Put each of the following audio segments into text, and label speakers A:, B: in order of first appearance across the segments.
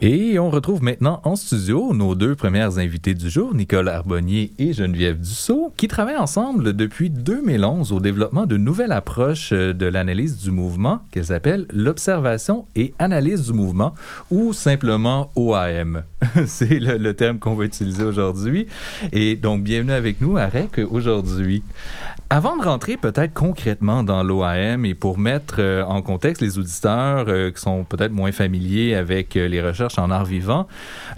A: Et on retrouve maintenant en studio nos deux premières invités du jour, Nicole Arbonnier et Geneviève Dussault, qui travaillent ensemble depuis 2011 au développement d'une nouvelle approche euh, de l'analyse du mouvement qu'elles appellent l'observation et analyse du mouvement, ou simplement OAM. C'est le, le terme qu'on va utiliser aujourd'hui. Et donc, bienvenue avec nous à REC aujourd'hui. Avant de rentrer peut-être concrètement dans l'OAM et pour mettre euh, en contexte les auditeurs euh, qui sont peut-être moins familiers avec les recherches en art vivant,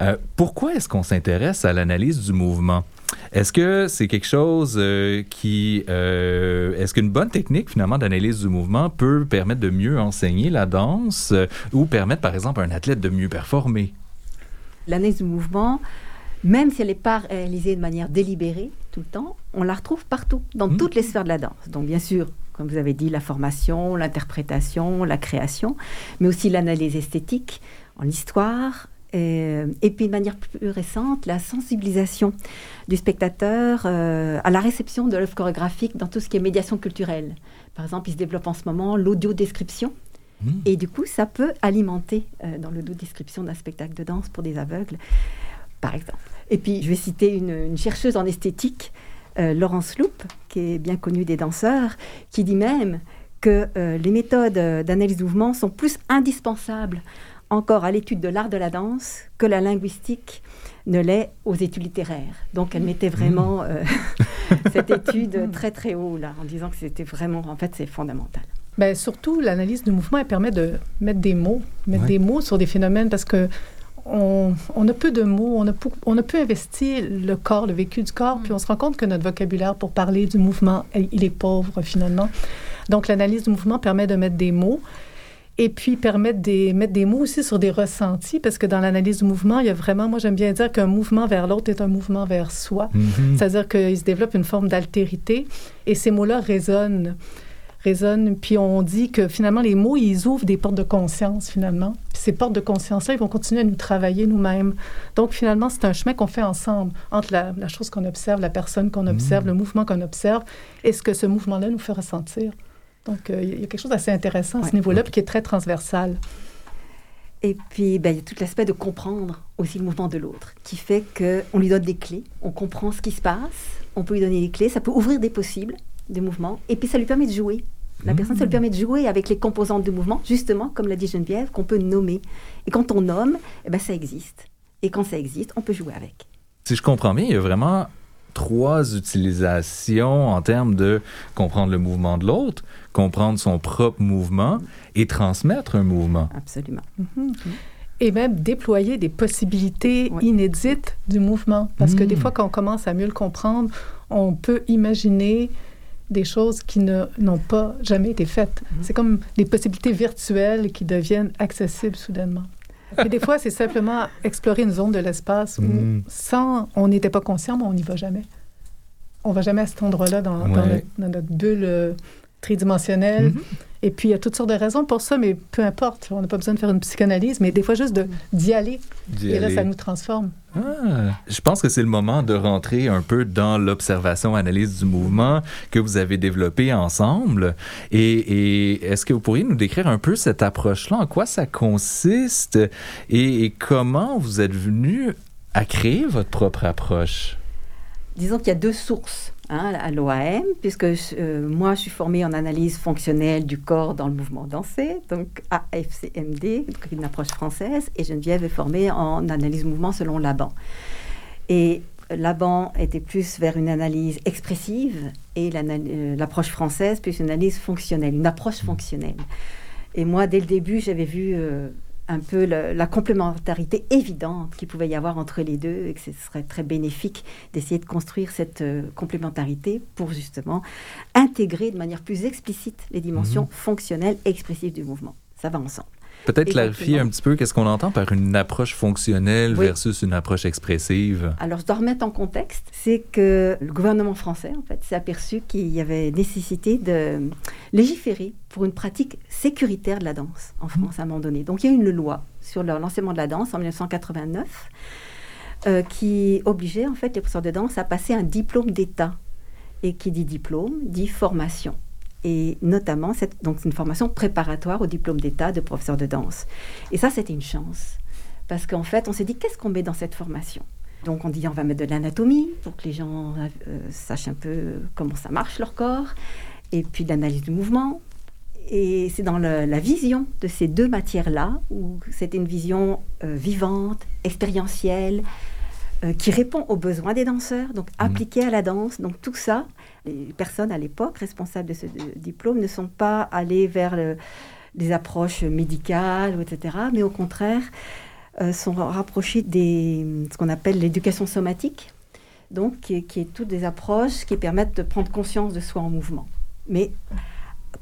A: euh, pourquoi est-ce qu'on s'intéresse à l'analyse du mouvement? Est-ce que c'est quelque chose euh, qui... euh, est-ce qu'une bonne technique finalement d'analyse du mouvement peut permettre de mieux enseigner la danse euh, ou permettre par exemple à un athlète de mieux performer?
B: L'analyse du mouvement, même si elle n'est pas réalisée de manière délibérée tout le temps, on la retrouve partout, dans
A: Mhm.
B: toutes les sphères de la danse. Donc bien sûr, comme vous avez dit, la formation, l'interprétation, la création, mais aussi l'analyse esthétique, en histoire, et, et puis de manière plus récente, la sensibilisation du spectateur euh, à la réception de l'œuvre chorégraphique dans tout ce qui est médiation culturelle. Par exemple, il se développe en ce moment l'audio-description.
A: Hmm.
B: Et du coup, ça peut alimenter euh, dans l'audio-description d'un spectacle de danse pour des aveugles, par exemple. Et puis, je vais citer une, une chercheuse en esthétique, euh, Laurence Loup, qui est bien connue des danseurs, qui dit même que euh, les méthodes euh, d'analyse du mouvement sont plus indispensables encore à l'étude de l'art de la danse que la linguistique ne l'est aux études littéraires. Donc elle mettait vraiment euh, cette étude très très haut là, en disant que c'était vraiment, en fait, c'est fondamental.
C: Ben, surtout, l'analyse du mouvement, elle permet de mettre des mots, mettre
A: Ouais.
C: des mots sur des phénomènes parce que on, on a peu de mots, on a, peu, on a peu investi le corps, le vécu du corps, puis on se rend compte que notre vocabulaire pour parler du mouvement, il est pauvre finalement. Donc, l'analyse du mouvement permet de mettre des mots et puis permettre des, mettre des mots aussi sur des ressentis parce que dans l'analyse du mouvement, il y a vraiment, moi j'aime bien dire qu'un mouvement vers l'autre est un mouvement vers soi.
A: Mhm.
C: C'est-à-dire qu'il se développe une forme d'altérité et ces mots-là résonnent. résonnent. Puis on dit que finalement, les mots, ils ouvrent des portes de conscience, finalement. Puis ces portes de conscience-là, ils vont continuer à nous travailler nous-mêmes. Donc finalement, c'est un chemin qu'on fait ensemble entre la, la chose qu'on observe, la personne qu'on observe, le mouvement qu'on observe et ce que ce mouvement-là nous fait ressentir. Donc euh, il y a quelque chose d'assez intéressant à ce niveau-là, puis qui est très transversal.
B: Et puis, ben, il y a tout l'aspect de comprendre aussi le mouvement de l'autre, qui fait qu'on lui donne des clés, on comprend ce qui se passe, on peut lui donner des clés, ça peut ouvrir des possibles, des mouvements, et puis ça lui permet de jouer. La personne, ça lui permet de jouer avec les composantes du mouvement, justement, comme l'a dit Geneviève, qu'on peut nommer. Et quand on nomme, eh ben, ça existe. Et quand ça existe, on peut jouer avec.
A: Si je comprends bien, il y a vraiment trois utilisations en termes de comprendre le mouvement de l'autre, comprendre son propre mouvement et transmettre un mouvement.
B: Absolument.
C: Et même déployer des possibilités
B: Oui.
C: inédites du mouvement. Parce que
A: Mm.
C: des fois, quand on commence à mieux le comprendre, on peut imaginer des choses qui ne- n'ont pas jamais été faites. C'est comme des possibilités virtuelles qui deviennent accessibles soudainement. Et des fois, c'est simplement explorer une zone de l'espace où,
A: Mm.
C: sans, on n'était pas conscient, mais on n'y va jamais. On va jamais à cet endroit-là dans, dans
A: Ouais.
C: notre, dans notre bulle tridimensionnelle.
A: Mhm.
C: Et puis, il y a toutes sortes de raisons pour ça, mais peu importe. On n'a pas besoin de faire une psychanalyse, mais des fois, juste d'y aller. Et là, ça nous transforme.
A: Ah, je pense que c'est le moment de rentrer un peu dans l'observation-analyse du mouvement que vous avez développé ensemble. Et, et est-ce que vous pourriez nous décrire un peu cette approche-là, en quoi ça consiste? Et, et comment vous êtes venu à créer votre propre approche?
B: Disons qu'il y a deux sources hein, à l'OAM, puisque euh, moi, je suis formée en analyse fonctionnelle du corps dans le mouvement dansé, donc AFCMD, une approche française, et Geneviève est formée en analyse mouvement selon Laban. Et Laban était plus vers une analyse expressive et euh, l'approche française plus une analyse fonctionnelle, une approche fonctionnelle. Et moi, dès le début, j'avais vu euh, un peu le- la complémentarité évidente qu'il pouvait y avoir entre les deux et que ce serait très bénéfique d'essayer de construire cette euh, complémentarité pour justement intégrer de manière plus explicite les dimensions fonctionnelles et expressives du mouvement. Ça va ensemble.
A: Peut-être clarifier un petit peu qu'est-ce qu'on entend par une approche fonctionnelle versus une approche expressive.
B: Alors, je dois remettre en contexte, c'est que le gouvernement français, en fait, s'est aperçu qu'il y avait nécessité de légiférer pour une pratique sécuritaire de la danse en mmh. France à un moment donné. Donc, il y a une loi sur l'enseignement de la danse en 1989 euh, qui obligeait, en fait, les professeurs de danse à passer un diplôme d'État. Et qui dit diplôme, dit formation et notamment cette, donc une formation préparatoire au diplôme d'État de professeur de danse. Et ça, c'était une chance, parce qu'en fait, on s'est dit, qu'est-ce qu'on met dans cette formation? Donc on dit, on va mettre de l'anatomie pour que les gens euh, sachent un peu comment ça marche leur corps, et puis de l'analyse du mouvement. Et c'est dans la vision de ces deux matières-là, où c'était une vision euh, vivante, expérientielle, euh, qui répond aux besoins des danseurs, donc mmh. appliquée à la danse. Donc tout ça, les personnes à l'époque responsables de ce diplôme ne sont pas allées vers des approches médicales, etc., mais au contraire euh, sont rapprochées de ce qu'on appelle l'éducation somatique, donc qui est, toutes des approches qui permettent de prendre conscience de soi en mouvement, mais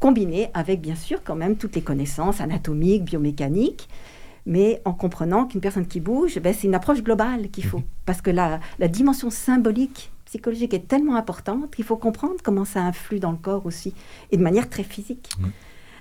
B: combinées avec bien sûr quand même toutes les connaissances anatomiques, biomécaniques, mais en comprenant qu'une personne qui bouge, ben, c'est une approche globale qu'il faut, mhm. parce que la, la dimension symbolique psychologique est tellement importante qu'il faut comprendre comment ça influe dans le corps aussi, et de manière très physique. Mm.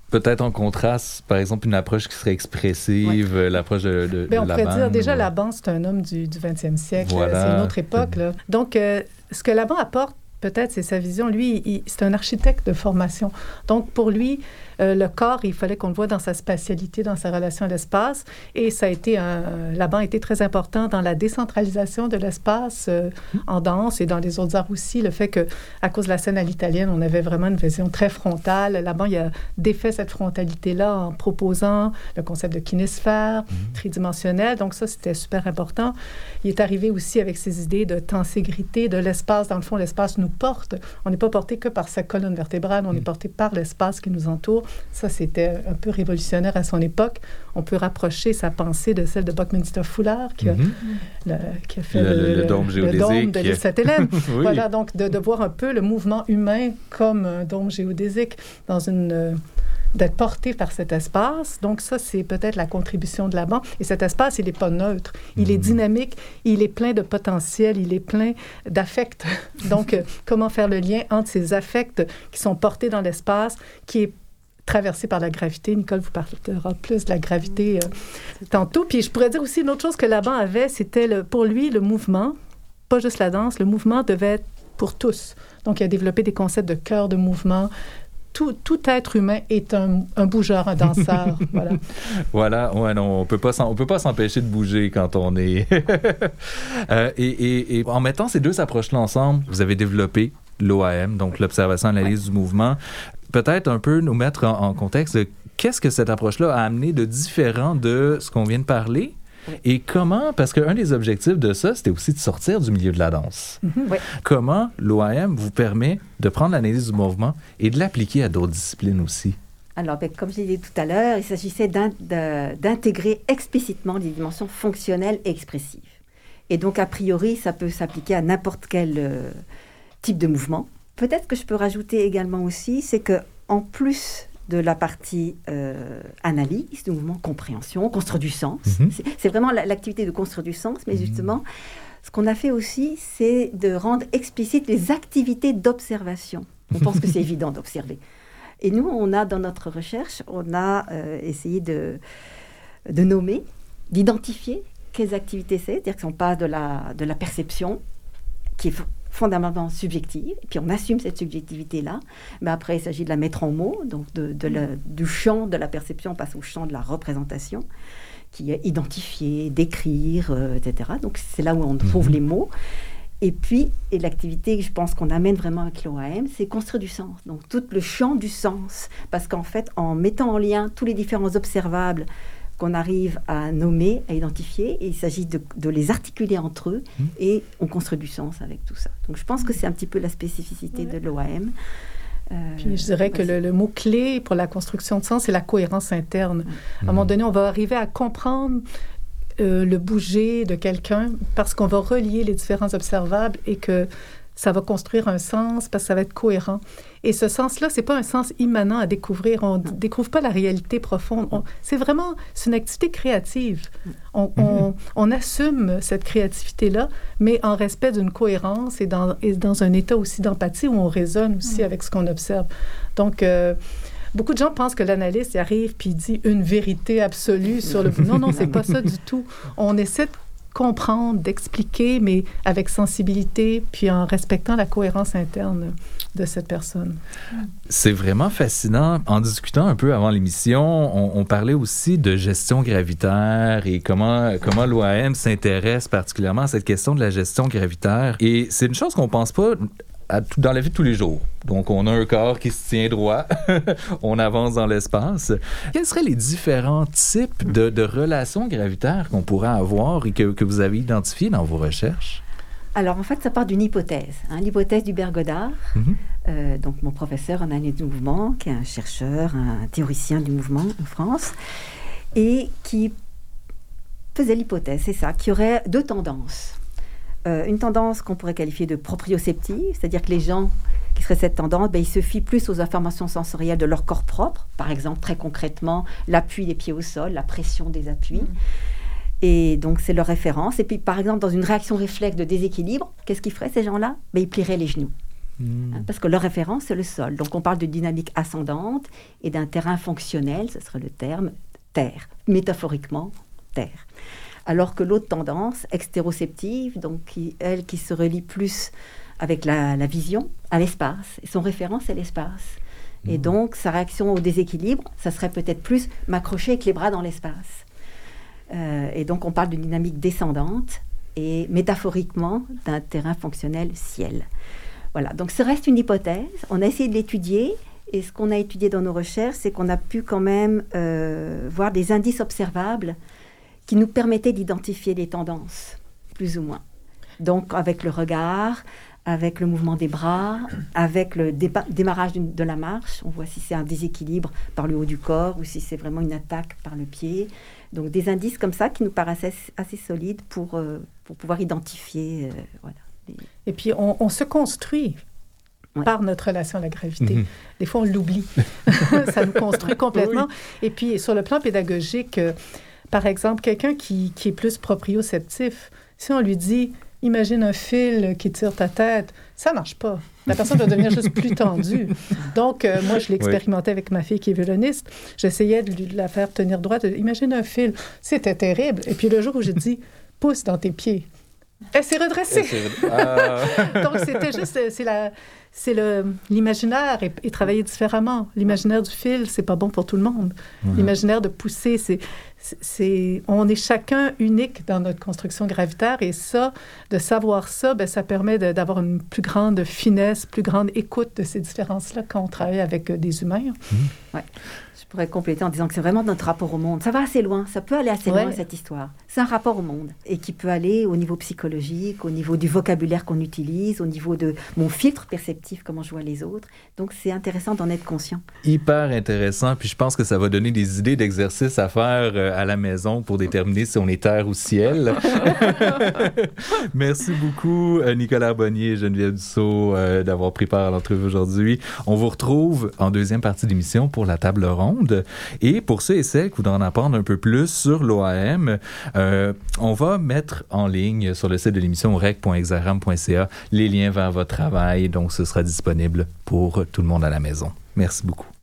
A: Peut-être en contraste, par exemple, une approche qui serait expressive, l'approche de, de,
C: on pourrait dire déjà, Laban, c'est un homme du, du 20e siècle, c'est une autre époque. Là. Donc, euh, ce que Laban apporte, peut-être, c'est sa vision. Lui, c'est un architecte de formation. Donc, pour lui, euh, le corps, il fallait qu'on le voit dans sa spatialité, dans sa relation à l'espace. Et ça a été un, là-bas a été très important dans la décentralisation de l'espace euh, en danse et dans les autres arts aussi. Le fait que, à cause de la scène à l'italienne, on avait vraiment une vision très frontale. Là-bas, il a défait cette frontalité-là en proposant le concept de kinésphère mhm. tridimensionnel. Donc, ça, c'était super important. Il est arrivé aussi avec ses idées de tenségrité, de l'espace. Dans le fond, l'espace nous porte. On n'est pas porté que par sa colonne vertébrale, on est mhm. porté par l'espace qui nous entoure. Ça, c'était un peu révolutionnaire à son époque. On peut rapprocher sa pensée de celle de Buckminster Fuller, qui, a, mhm. qui a fait
A: le, dôme géodésique.
C: de l'île Sainte-Hélène. Voilà, donc de, de, voir un peu le mouvement humain comme un dôme géodésique dans une d'être porté par cet espace. Donc ça, c'est peut-être la contribution de la banque. Et cet espace, il n'est pas neutre. Il est mhm. dynamique, il est plein de potentiel, il est plein d'affects. Donc, euh, comment faire le lien entre ces affects qui sont portés dans l'espace, qui est traversé par la gravité? Nicole vous parlera plus de la gravité euh, tantôt. Puis je pourrais dire aussi une autre chose que Laban avait, c'était pour lui le mouvement, pas juste la danse, le mouvement devait être pour tous. Donc il a développé des concepts de cœur de mouvement, tout, tout, être humain est un, un bougeur, un danseur. voilà.
A: Voilà, ouais, non, on peut pas on peut pas s'empêcher de bouger quand on est. Euh, et, et, et, en mettant ces deux approches-là ensemble, vous avez développé l'OAM, donc l'observation analyse du mouvement peut-être un peu nous mettre en, contexte qu'est-ce que cette approche-là a amené de différent de ce qu'on vient de parler. Et comment, parce qu'un des objectifs de ça, c'était aussi de sortir du milieu de la danse.
B: Mm-hmm.
A: Comment l'OAM vous permet de prendre l'analyse du mouvement et de l'appliquer à d'autres disciplines aussi?
B: Alors, ben, comme je l'ai dit tout à l'heure, il s'agissait d'intégrer explicitement des dimensions fonctionnelles et expressives. Et donc, a priori, ça peut s'appliquer à n'importe quel euh, type de mouvement. Peut-être que je peux rajouter également aussi, c'est que en plus de la partie euh, analyse, du mouvement compréhension, construire du sens, mhm. c'est vraiment l'activité de construire du sens, mais mhm. justement, ce qu'on a fait aussi, c'est de rendre explicites les activités d'observation. On pense que c'est évident d'observer. Et nous, on a dans notre recherche, on a euh, essayé de, de nommer, d'identifier quelles activités c'est, c'est-à-dire qu'on passe de la, de la perception, qui est fondamentalement subjective, et puis on assume cette subjectivité-là, mais après il s'agit de la mettre en mots, donc de, du champ de la perception, on passe au champ de la représentation, qui est identifier, décrire, euh, etc. Donc c'est là où on trouve mhm. les mots. Et puis, et l'activité que je pense qu'on amène vraiment avec l'OAM, c'est construire du sens. Donc tout le champ du sens, parce qu'en fait, en mettant en lien tous les différents observables, qu'on arrive à nommer, à identifier, et il s'agit de, les articuler entre eux, mmh. et on construit du sens avec tout ça. Donc je pense que c'est un petit peu la spécificité de l'OAM.
C: Euh, Puis je dirais que le, mot-clé pour la construction de sens, c'est la cohérence interne. À un moment donné, on va arriver à comprendre euh, le bouger de quelqu'un parce qu'on va relier les différents observables et que ça va construire un sens parce que ça va être cohérent. Et ce sens-là, c'est pas un sens immanent à découvrir. On ne découvre pas la réalité profonde. C'est vraiment, c'est une activité créative. On, on, on assume cette créativité-là, mais en respect d'une cohérence et dans, et dans un état aussi d'empathie où on résonne aussi avec ce qu'on observe. Donc, euh, Beaucoup de gens pensent que l'analyste arrive puis dit une vérité absolue sur le. Non, non, c'est pas ça du tout. On essaie de comprendre, d'expliquer, mais avec sensibilité, puis en respectant la cohérence interne de cette personne.
A: C'est vraiment fascinant. En discutant un peu avant l'émission, on, parlait aussi de gestion gravitaire et comment, comment l'OAM s'intéresse particulièrement à cette question de la gestion gravitaire. Et c'est une chose qu'on pense pas dans la vie de tous les jours. Donc, on a un corps qui se tient droit, on avance dans l'espace. Quels seraient les différents types de, de relations gravitaires qu'on pourrait avoir et que, que vous avez identifiés dans vos recherches?
B: Alors, en fait, ça part d'une hypothèse, hein, l'hypothèse du Godard, mm -hmm. euh, donc mon professeur en année de mouvement, qui est un chercheur, un théoricien du mouvement en France, et qui faisait l'hypothèse, c'est ça, qu'il y aurait deux tendances euh, une tendance qu'on pourrait qualifier de proprioceptive, c'est-à-dire que les gens qui seraient cette tendance, ben, ils se fient plus aux informations sensorielles de leur corps propre, par exemple très concrètement l'appui des pieds au sol, la pression des appuis. Mmh. Et donc c'est leur référence. Et puis par exemple dans une réaction réflexe de déséquilibre, qu'est-ce qu'ils feraient ces gens-là? Ben, Ils plieraient les genoux. Mmh. Hein, parce que leur référence, c'est le sol. Donc on parle de dynamique ascendante et d'un terrain fonctionnel, ce serait le terme terre, métaphoriquement terre alors que l'autre tendance, extéroceptive, donc qui, elle qui se relie plus avec la, la vision, à l'espace. Son référence, c'est l'espace. Mmh. Et donc, sa réaction au déséquilibre, ça serait peut-être plus m'accrocher avec les bras dans l'espace. Euh, et donc, on parle d'une dynamique descendante et métaphoriquement d'un terrain fonctionnel ciel. Voilà, donc ce reste une hypothèse. On a essayé de l'étudier. Et ce qu'on a étudié dans nos recherches, c'est qu'on a pu quand même euh, voir des indices observables qui nous permettait d'identifier des tendances, plus ou moins. Donc avec le regard, avec le mouvement des bras, avec le démarrage de la marche, on voit si c'est un déséquilibre par le haut du corps ou si c'est vraiment une attaque par le pied. Donc des indices comme ça qui nous paraissaient assez solides pour, euh, pour pouvoir identifier. Euh, voilà,
C: les... Et puis on, on se construit ouais. par notre relation à la gravité. Mm -hmm. Des fois, on l'oublie. ça nous construit complètement. Oui. Et puis sur le plan pédagogique, euh, par exemple, quelqu'un qui, qui, est plus proprioceptif, si on lui dit imagine un fil qui tire ta tête, ça marche pas. La personne va devenir juste plus tendue. Donc, euh, moi, je l'expérimentais oui. avec ma fille qui est violoniste. J'essayais de, de, la faire tenir droite. Imagine un fil. C'était terrible. Et puis, le jour où j'ai dit pousse dans tes pieds, elle s'est redressée. Ah. Donc, c'était juste, c'est la, c'est l'imaginaire et, et, travailler différemment. L'imaginaire du fil, c'est pas bon pour tout le monde. Mmh. L'imaginaire de pousser, c'est, c'est, on est chacun unique dans notre construction gravitaire et ça, de savoir ça, ben, ça permet d'avoir une plus grande finesse, plus grande écoute de ces différences-là quand on travaille avec euh, des humains.
B: Mmh. Ouais. Je pourrais compléter en disant que c'est vraiment notre rapport au monde. Ça va assez loin, ça peut aller assez ouais. loin cette histoire. C'est un rapport au monde et qui peut aller au niveau psychologique, au niveau du vocabulaire qu'on utilise, au niveau de mon filtre perceptif, comment je vois les autres. Donc c'est intéressant d'en être conscient.
A: Hyper intéressant, puis je pense que ça va donner des idées d'exercices à faire à la maison pour déterminer si on est terre ou ciel. Merci beaucoup Nicolas Bonnier et Geneviève Dussault euh, d'avoir pris part à l'entrevue aujourd'hui. On vous retrouve en deuxième partie d'émission pour la table ronde. Et pour ceux et celles qui voudraient en apprendre un peu plus sur l'OAM, euh, on va mettre en ligne sur le site de l'émission rec.exaram.ca les liens vers votre travail. Donc, ce sera disponible pour tout le monde à la maison. Merci beaucoup.